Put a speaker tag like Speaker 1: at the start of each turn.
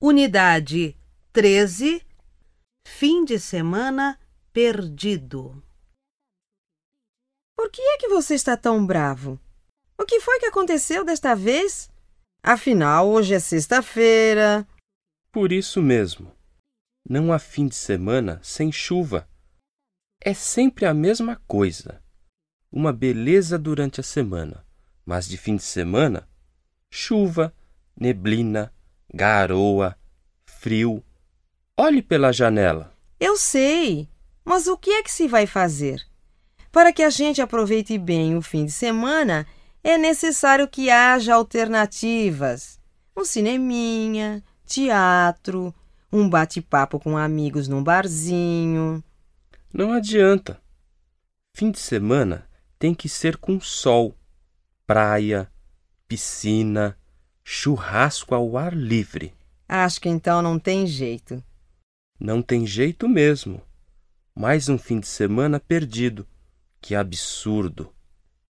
Speaker 1: Unidade 13 Fim de semana perdido.
Speaker 2: Por que é que você está tão bravo? O que foi que aconteceu desta vez? Afinal, hoje é sexta-feira.
Speaker 3: Por isso mesmo. Não há fim de semana sem chuva. É sempre a mesma coisa. Uma beleza durante a semana, mas de fim de semana, chuva, neblina, garoa, frio. Olhe pela janela.
Speaker 2: Eu sei, mas o que é que se vai fazer? Para que a gente aproveite bem o fim de semana, é necessário que haja alternativas. Um cineminha, teatro, um bate-papo com amigos num barzinho.
Speaker 3: Não adianta. Fim de semana tem que ser com sol, praia, piscina, churrasco ao ar livre.
Speaker 2: Acho que então não tem jeito.
Speaker 3: Não tem jeito mesmo. Mais um fim de semana perdido. Que absurdo!